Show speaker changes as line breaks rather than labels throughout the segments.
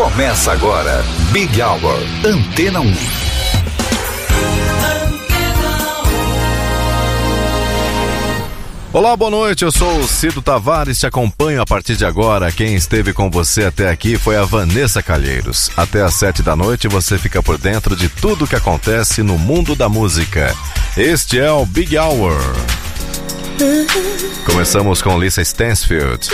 Começa agora, Big Hour, Antena 1.
Olá, boa noite. Eu sou o Cido Tavares. Te acompanho a partir de agora. Quem esteve com você até aqui foi a Vanessa Calheiros. Até às sete da noite você fica por dentro de tudo que acontece no mundo da música. Este é o Big Hour. Começamos com Lisa Stansfield.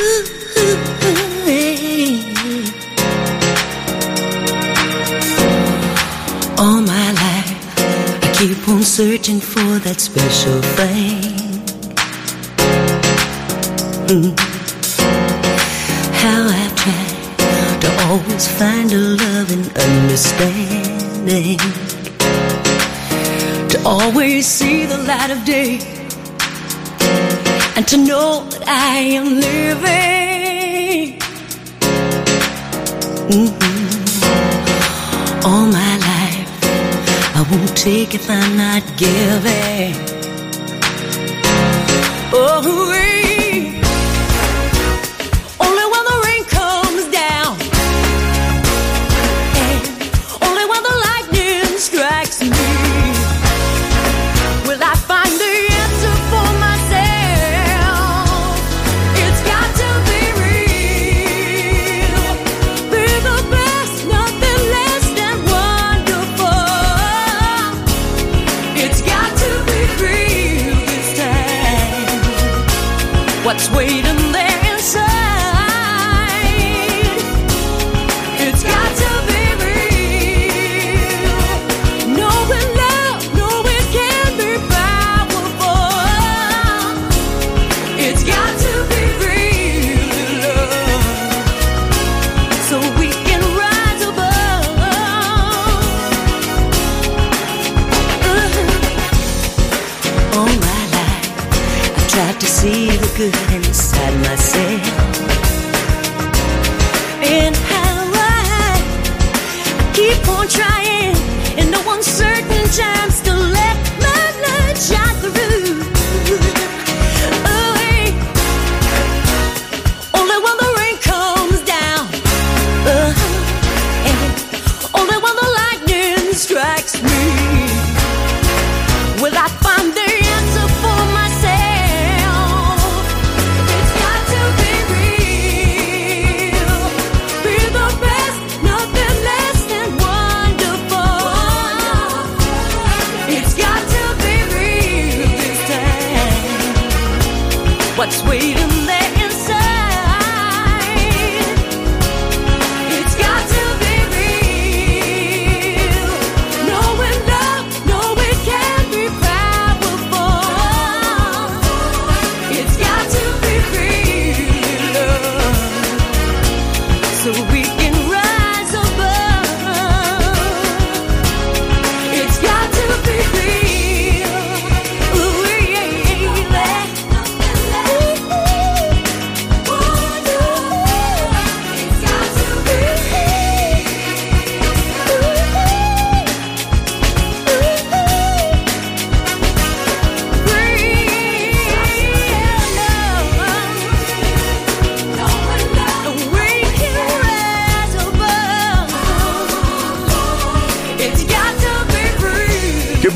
All my life, I keep on searching for that special thing. Mm. How I've tried to always find a love and understanding. To always see the light of day. And to know that I am living. Mhm. All my life, I won't take if I'm not giving. Oh,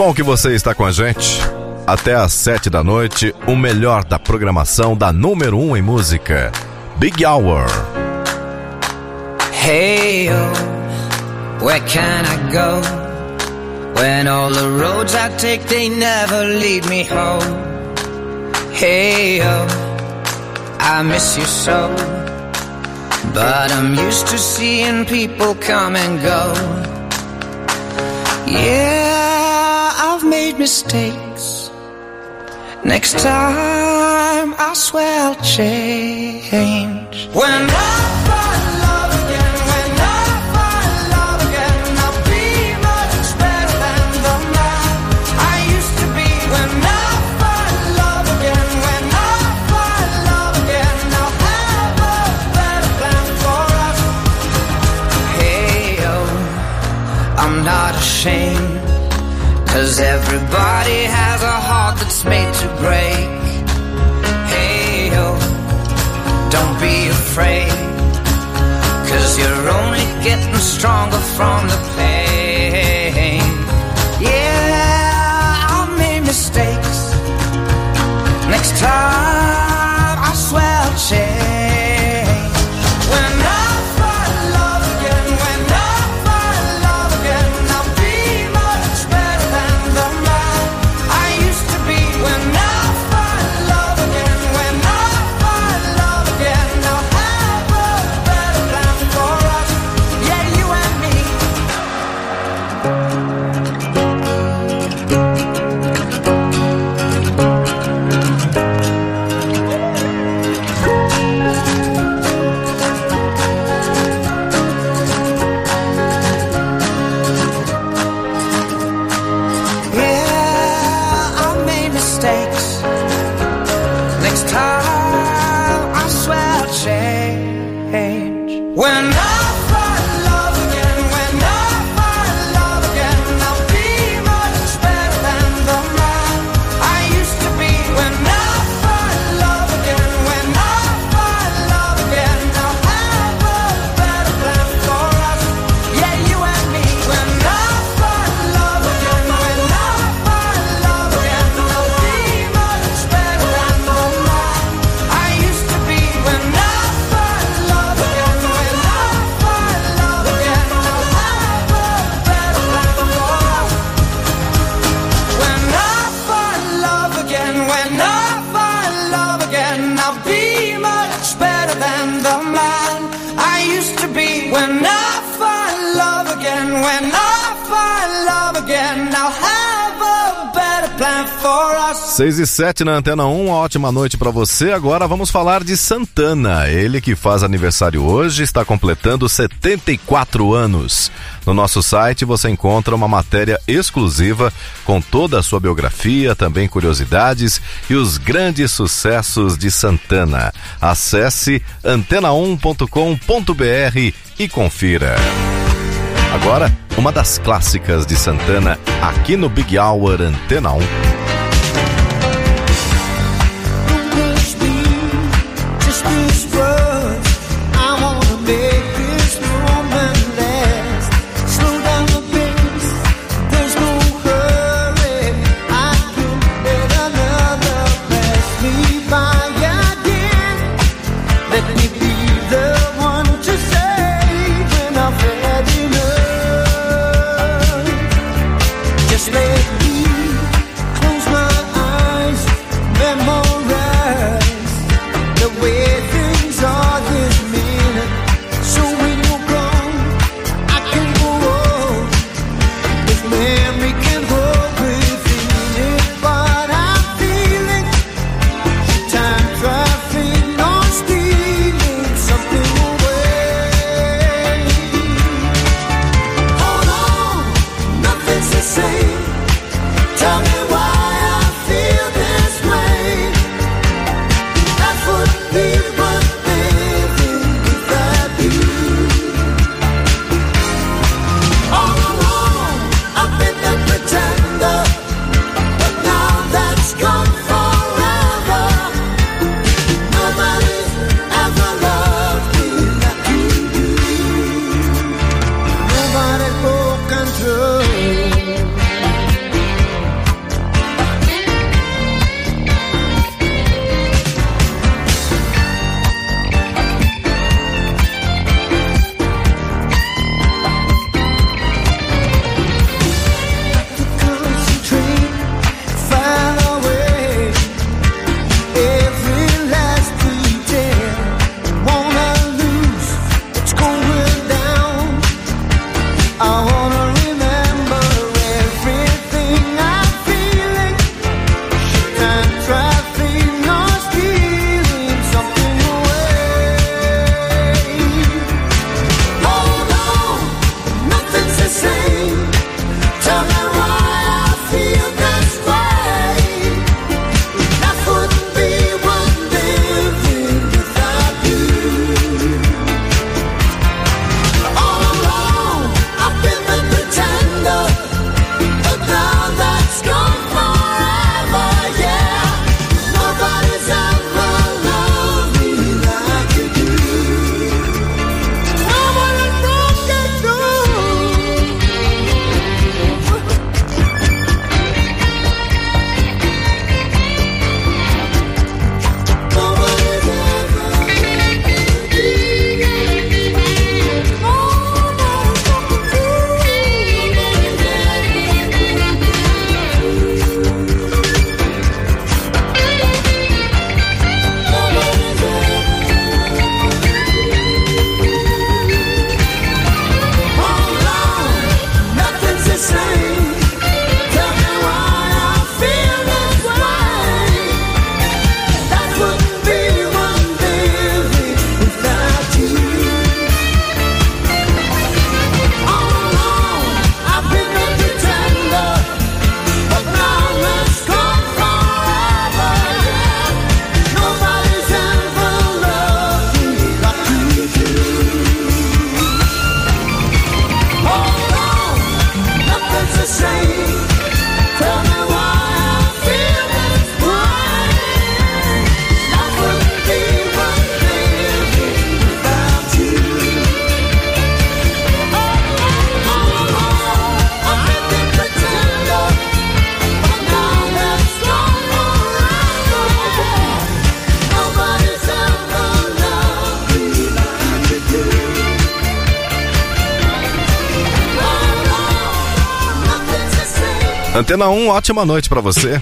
bom que você está com a gente. Até às sete da noite, o melhor da programação da número um em música. Big Hour.
Hey, oh, where can I go? When all the roads I take, they never lead me home. Hey, oh, I miss you so. But I'm used to seeing people come and go. Yeah, mistakes. Next time, I swear I'll change. When I Everybody has a heart that's made to break. Hey, yo, don't be afraid. Cause you're only getting stronger from the pain. Yeah, I made mistakes. Next time.
e sete na Antena 1, uma ótima noite para você. Agora vamos falar de Santana, ele que faz aniversário hoje, está completando 74 anos. No nosso site você encontra uma matéria exclusiva com toda a sua biografia, também curiosidades e os grandes sucessos de Santana. Acesse antena1.com.br e confira. Agora, uma das clássicas de Santana aqui no Big Hour Antena 1.
Antena 1, ótima noite para você.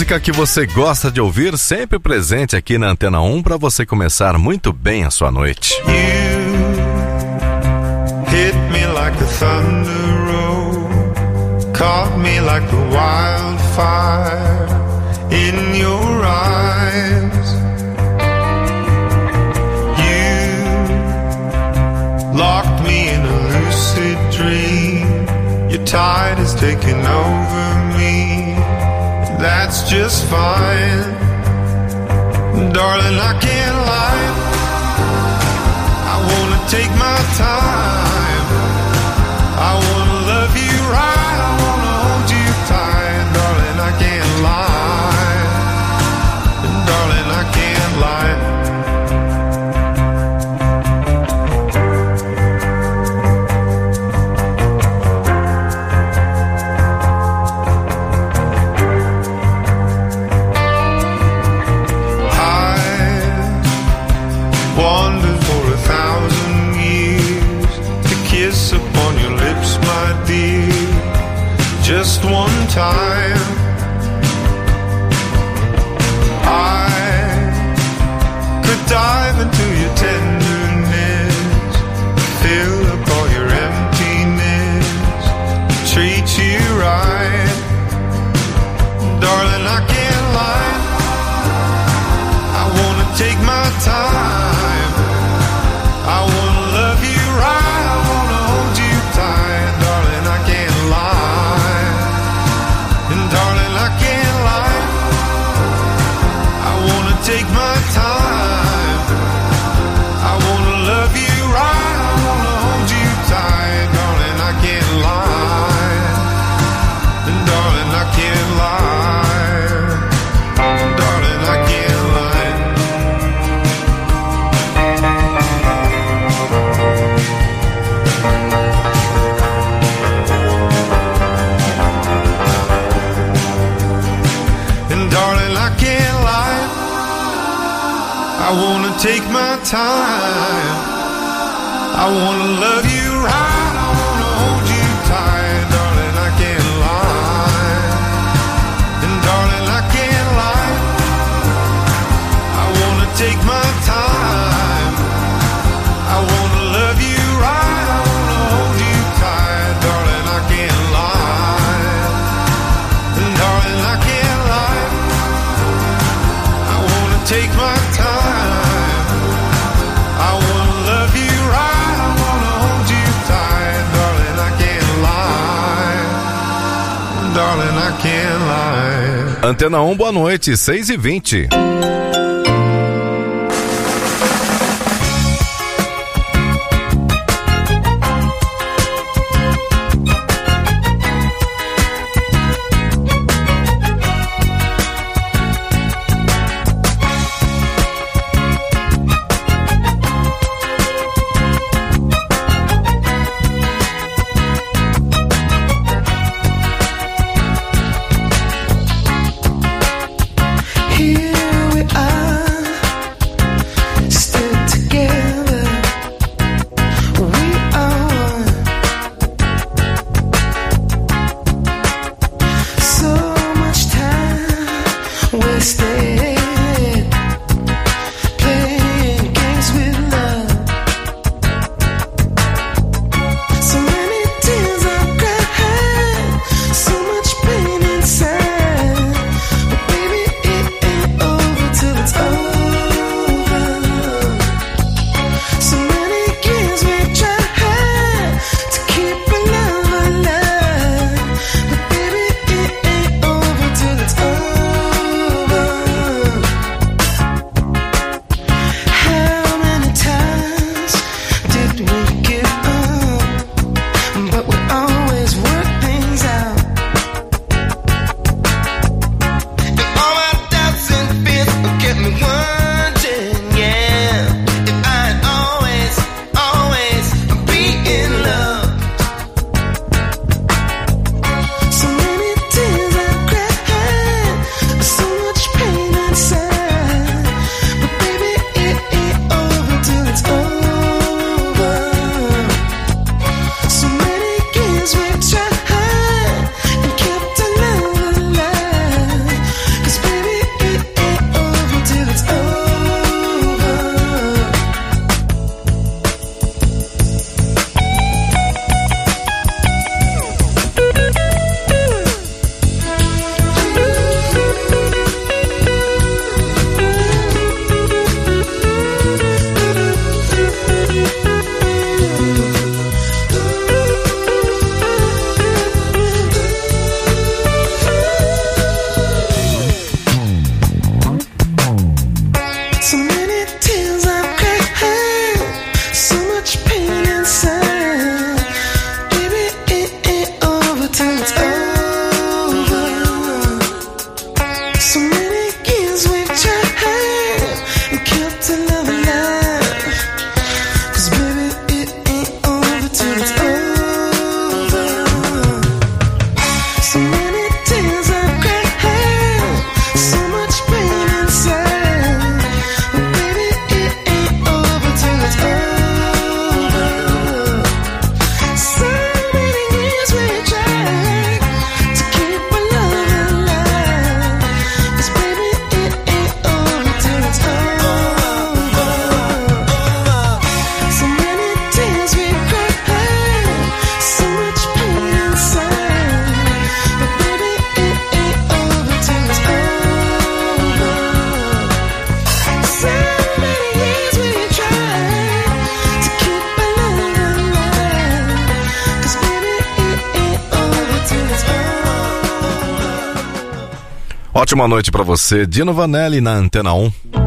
música que você gosta de ouvir sempre presente aqui na Antena 1 para você começar muito bem a sua noite.
You hit me like the thunder roll, caught me like the wildfire in your eyes. You locked me in a lucid dream. Your tide is taking over me. that's just fine. Darling, I can't lie. I wanna take my time.
Antena 1, boa noite,
6h20.
Ótima noite pra você, Dino Vanelli na Antena 1.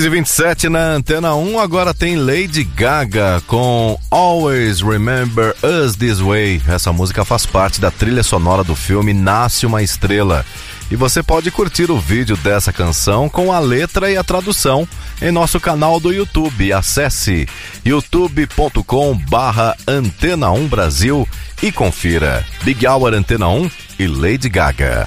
6 e 27 na Antena 1, agora tem Lady Gaga com Always Remember Us This Way. Essa música faz parte da trilha sonora do filme Nasce uma Estrela. E você pode curtir o vídeo dessa canção com a letra e a tradução em nosso canal do YouTube. Acesse youtube.com barra Antena 1 Brasil e confira Big Hour Antena 1 e Lady Gaga.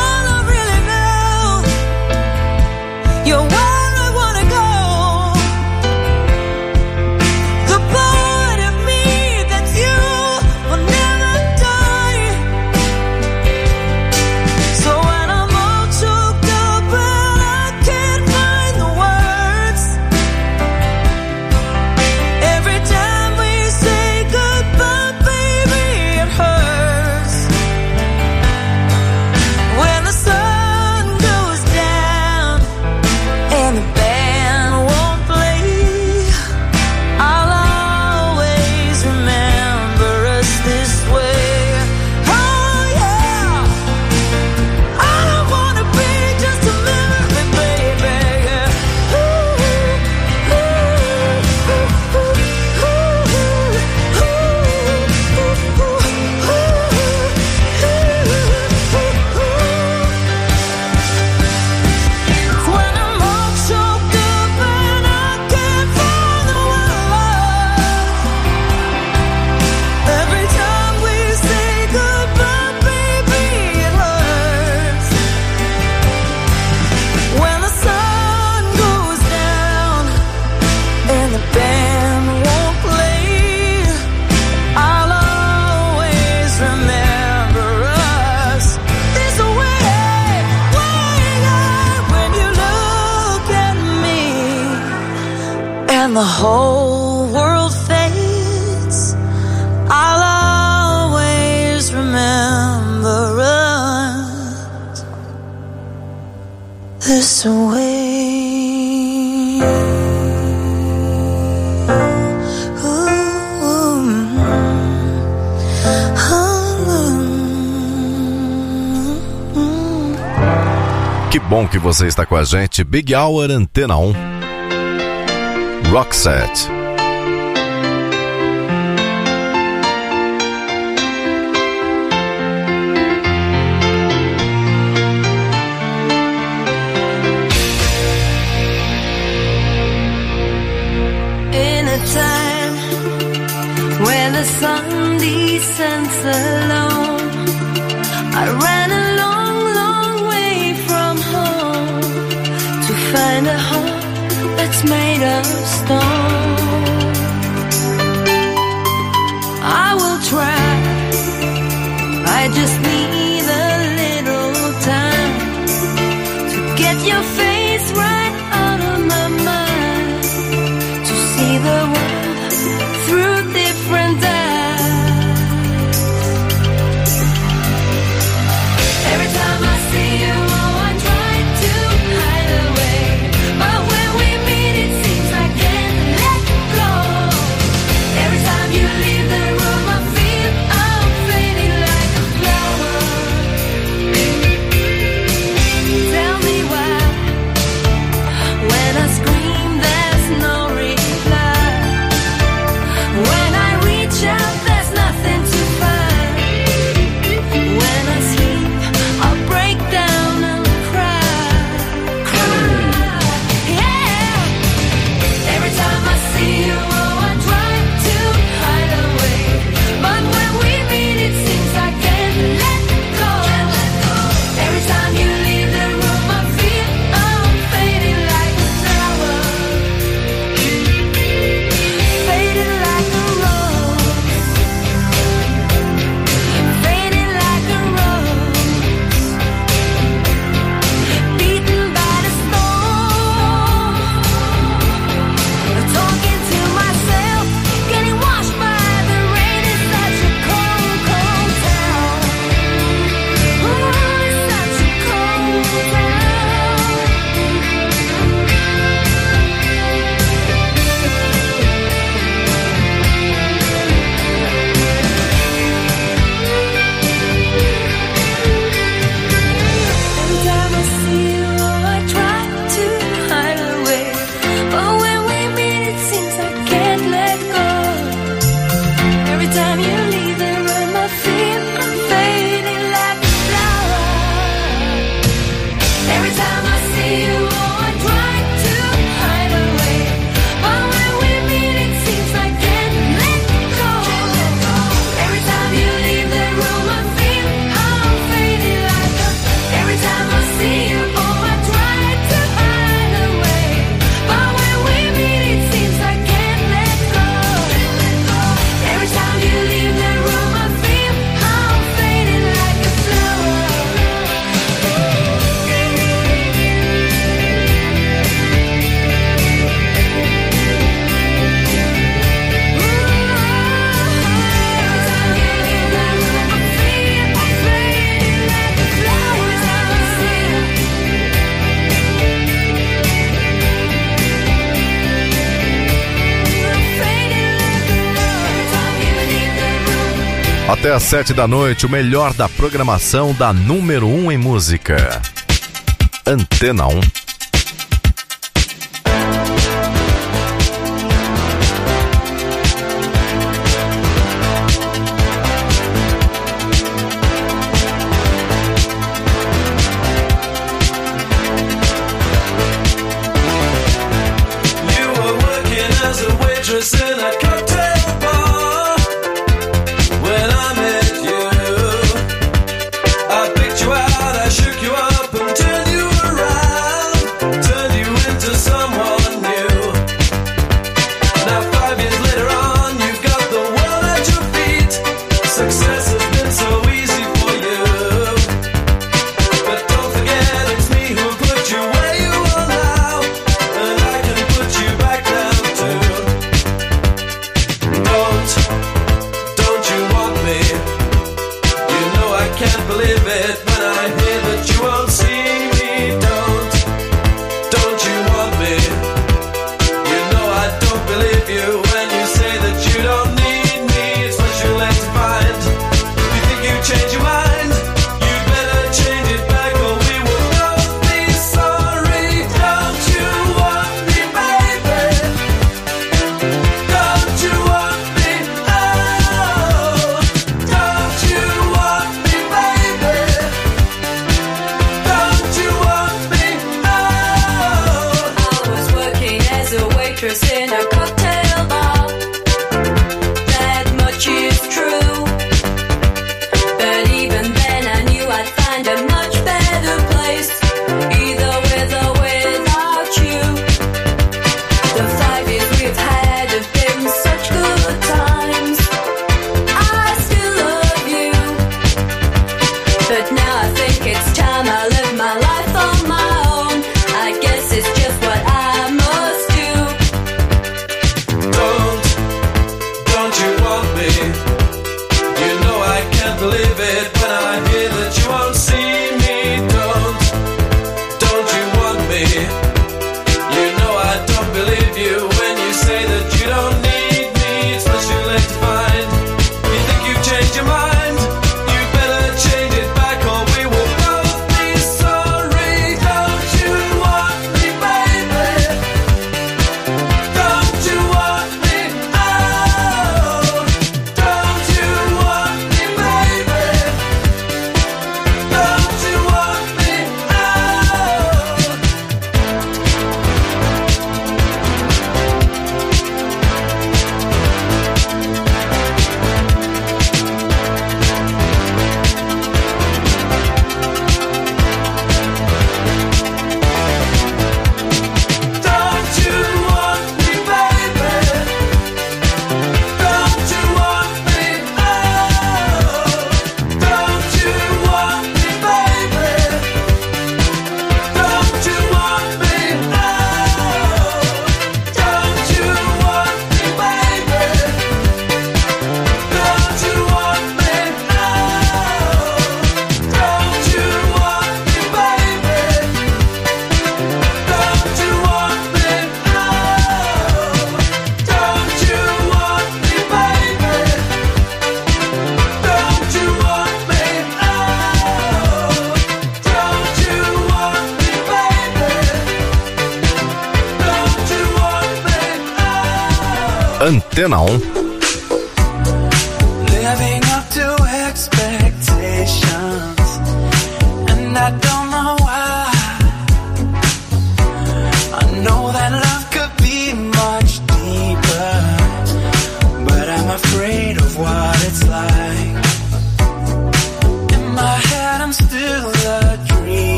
você está com a gente. Big Hour Antena 1.
Rock Set. stone. I will try. I just need.
Às sete da noite, o melhor da programação da número um em música. Antena 1.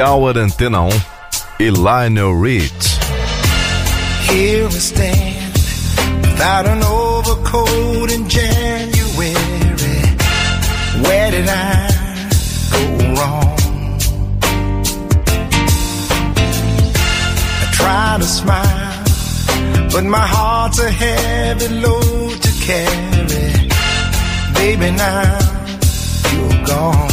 Big Hour Antena 1 e Lionel Richie.
Here we stand without an overcoat in January. Where did I go wrong? I try to smile, but my heart's a heavy load to carry. Baby, now you're gone.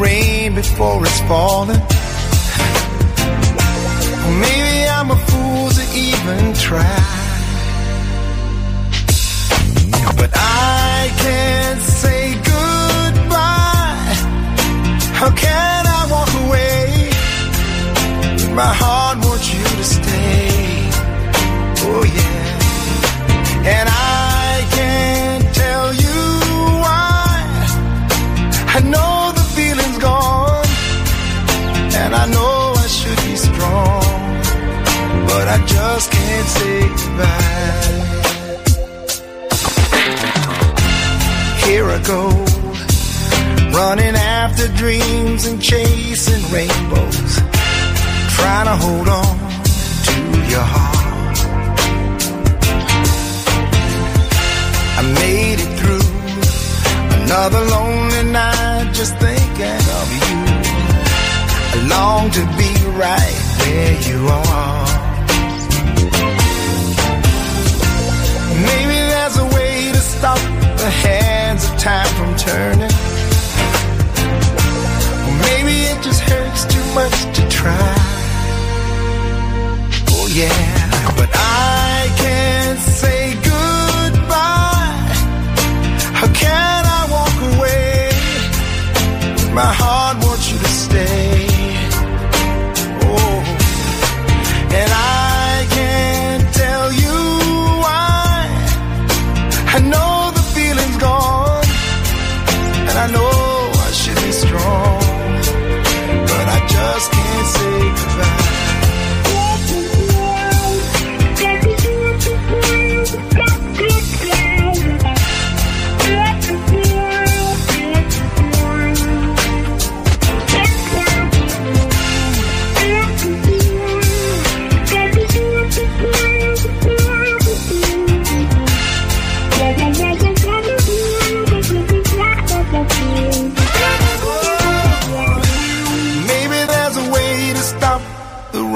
Rain before it's falling. Maybe I'm a fool to even try. But I can't say goodbye. How can I walk away? My heart wants you to stay.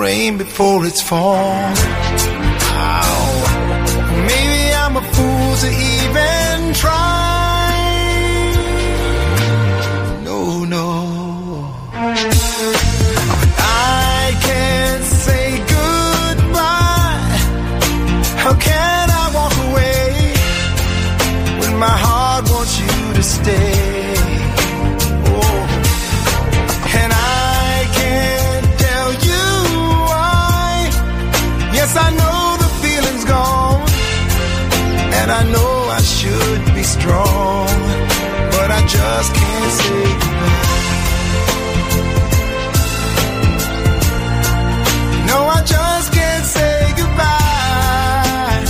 Rain before it's fall. Ow. Maybe I'm a fool to even try. No, no. I can't say goodbye. How can I walk away when my heart wants you to stay? Strong. But I just can't say goodbye. No, I just can't say goodbye.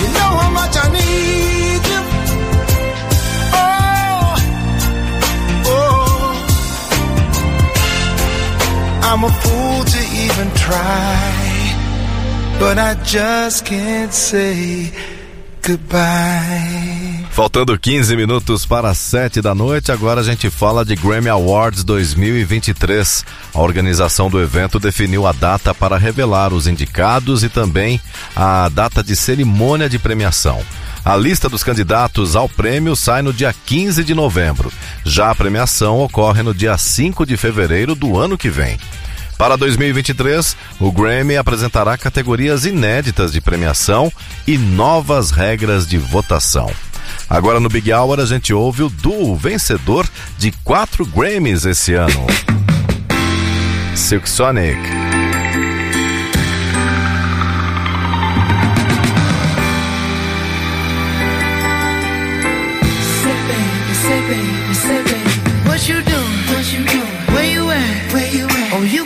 You know how much I need you. Oh, oh. I'm a fool to even try, but I just can't say goodbye.
Faltando 15 minutos para as 7 da noite, agora a gente fala de Grammy Awards 2023. A organização do evento definiu a data para revelar os indicados e também a data de cerimônia de premiação. A lista dos candidatos ao prêmio sai no dia 15 de novembro. Já a premiação ocorre no dia 5 de fevereiro do ano que vem. Para 2023, o Grammy apresentará categorias inéditas de premiação e novas regras de votação. Agora no Big Hour a gente ouve o duo vencedor de quatro Grammys esse ano. Silk Sonic.
Baby, say baby, say baby.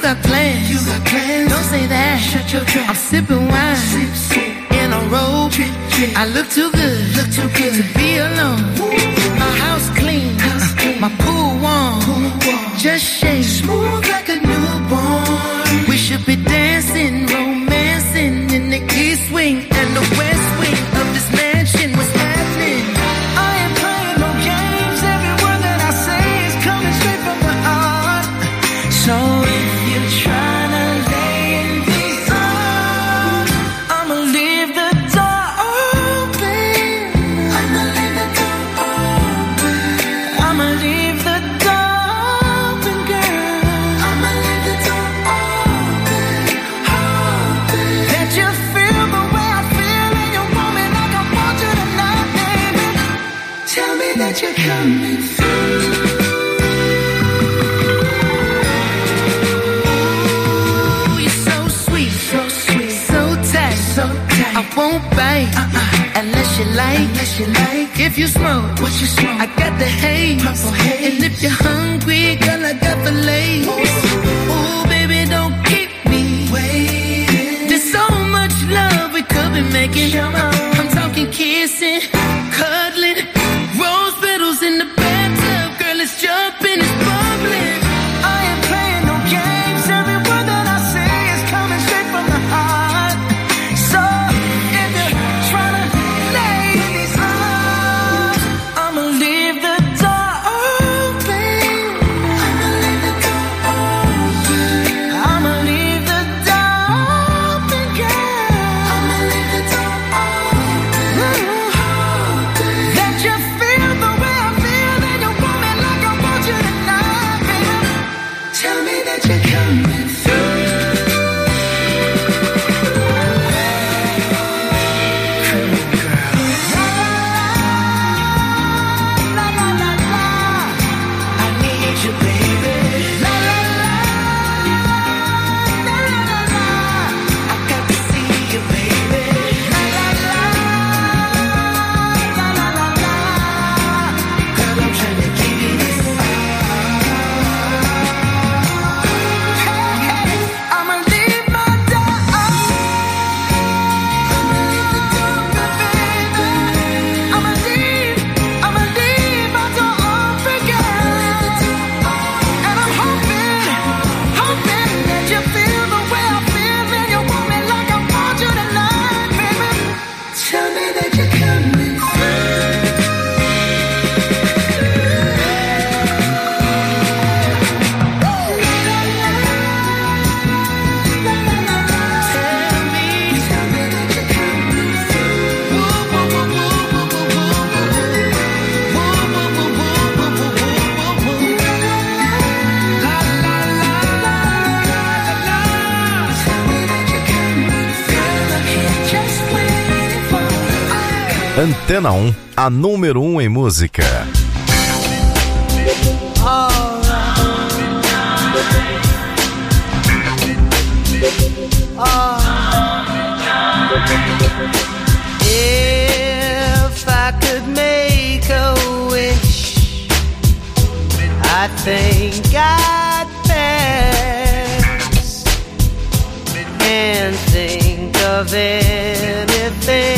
got plans. You got plans. Don't say that. Shut your trap. I'm sipping wine. Sip, sip. In a robe. Trip, trip.
I look too good. Look too good to be alone. Ooh. My house clean. House clean. My pool warm. Pool warm. Just shake. Smooth like a newborn. We should be dancing like? That you like? If you smoke, what you smoke? I got the haze. Haze. And if you're hungry, girl, I got the lace. Ooh. Ooh, baby, don't keep me waiting. There's so much love we could be making. Shama.
Antena 1, a número 1 em música.
If I could make a wish, I think I'd pass and think of anything.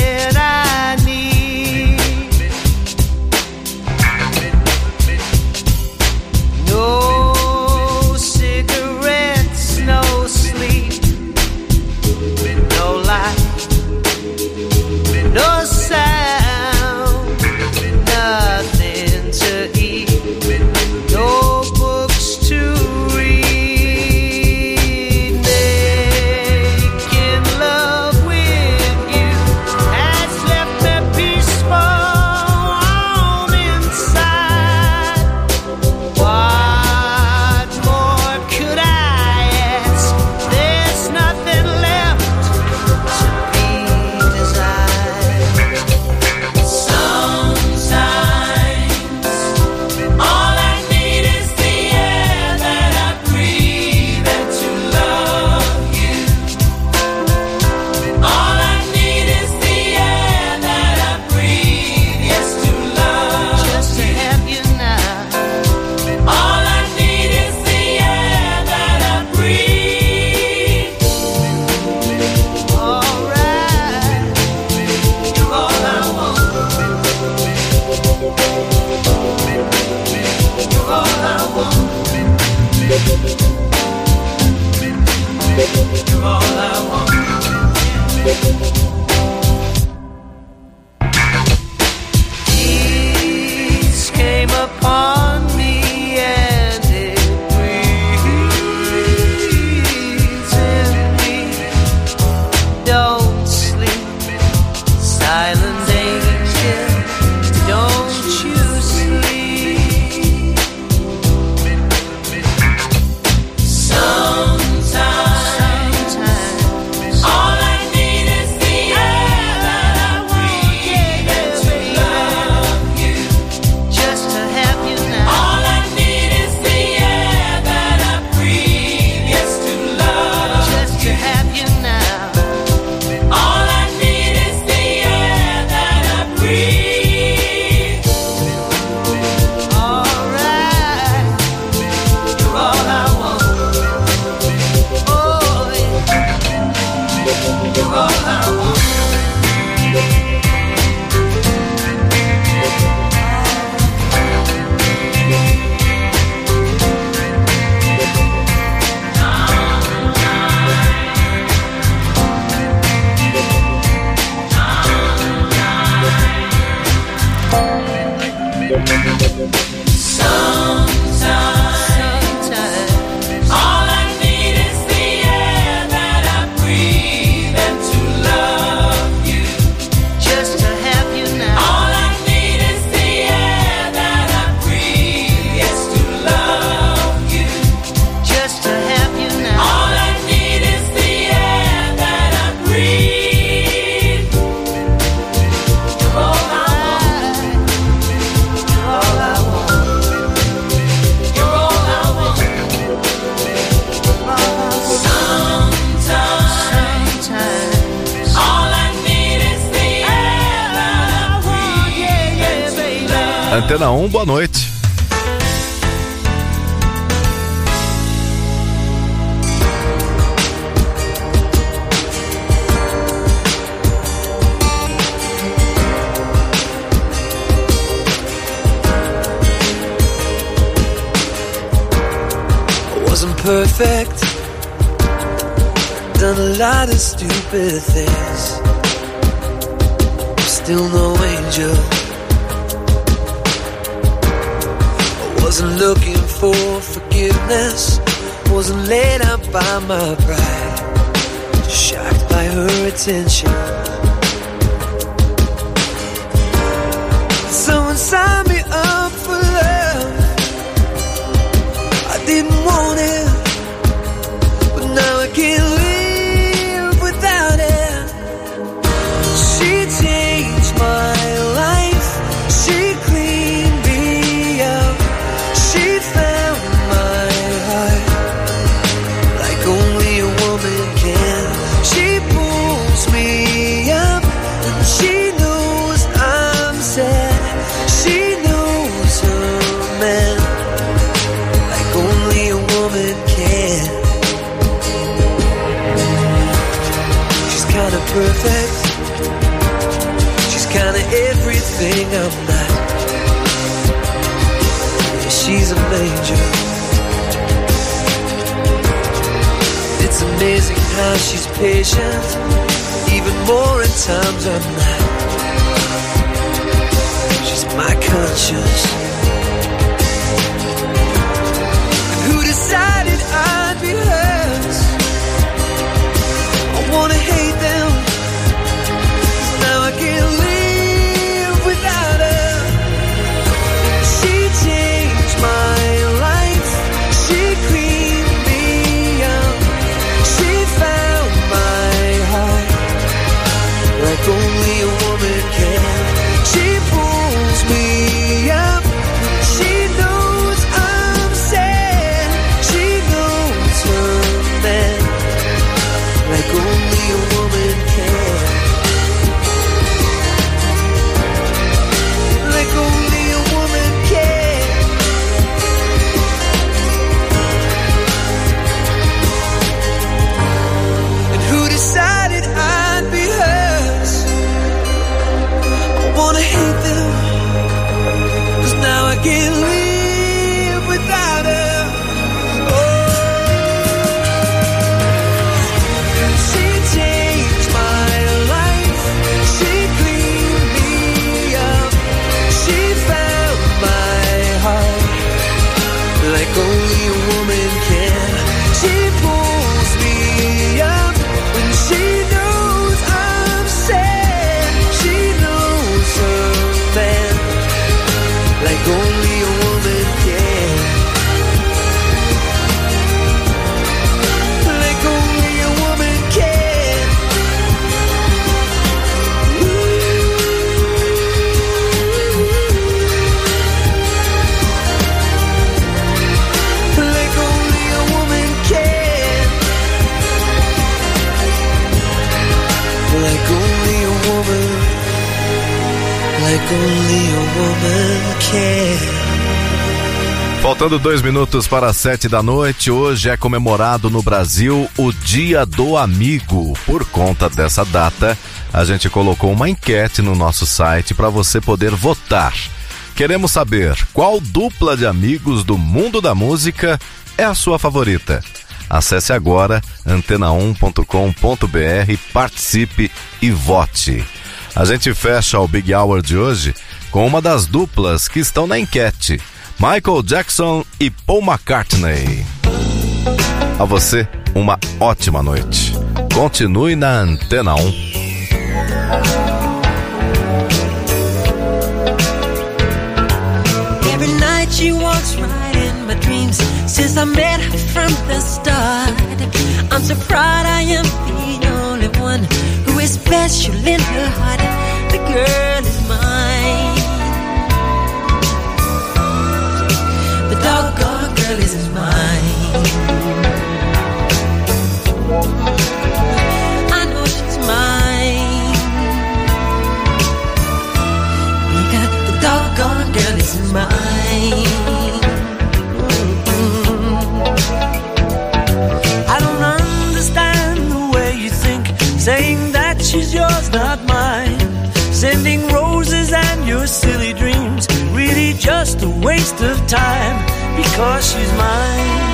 perfect. Done a lot of stupid things. Still no angel. I wasn't looking for forgiveness. Wasn't laid out by my pride. Shocked by her attention. So inside me she's patient, even more in times of night. She's my conscience.
dois minutos para sete da noite. Hoje é comemorado no Brasil o Dia do Amigo. Por conta dessa data, a gente colocou uma enquete no nosso site para você poder votar. Queremos saber qual dupla de amigos do mundo da música é a sua favorita. Acesse agora antena1.com.br, participe e vote. A gente fecha o Big Hour de hoje com uma das duplas que estão na enquete. Michael Jackson e Paul McCartney. A você, uma ótima noite. Continue na Antena 1.
Every night she walks right in my dreams since I met her from the start. I'm so proud I am the only one who is special in her heart. The girl is mine. Girl is mine. I know she's mine. Because the doggone girl is mine.
Waste of time because she's mine.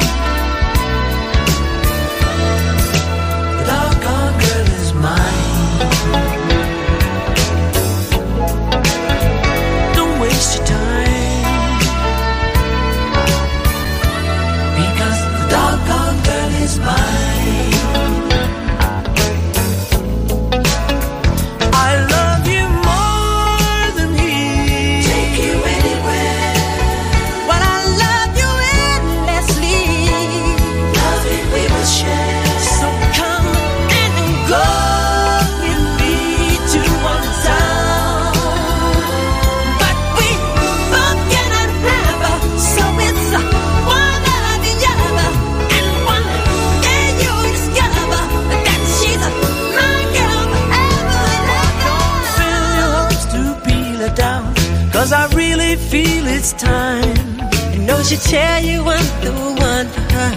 Feel it's time.
I know she'll tell you I'm the one for her.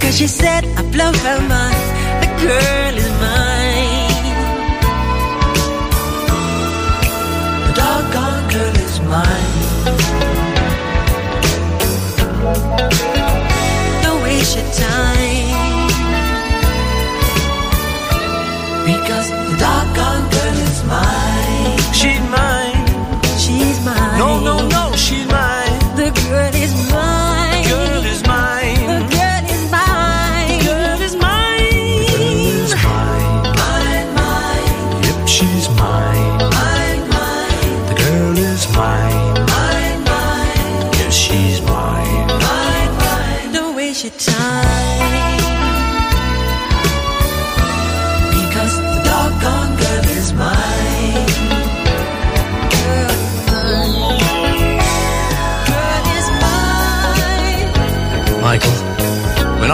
Cause she said I blow her mind. The girl is mine. The doggone girl is mine. Don't waste your time.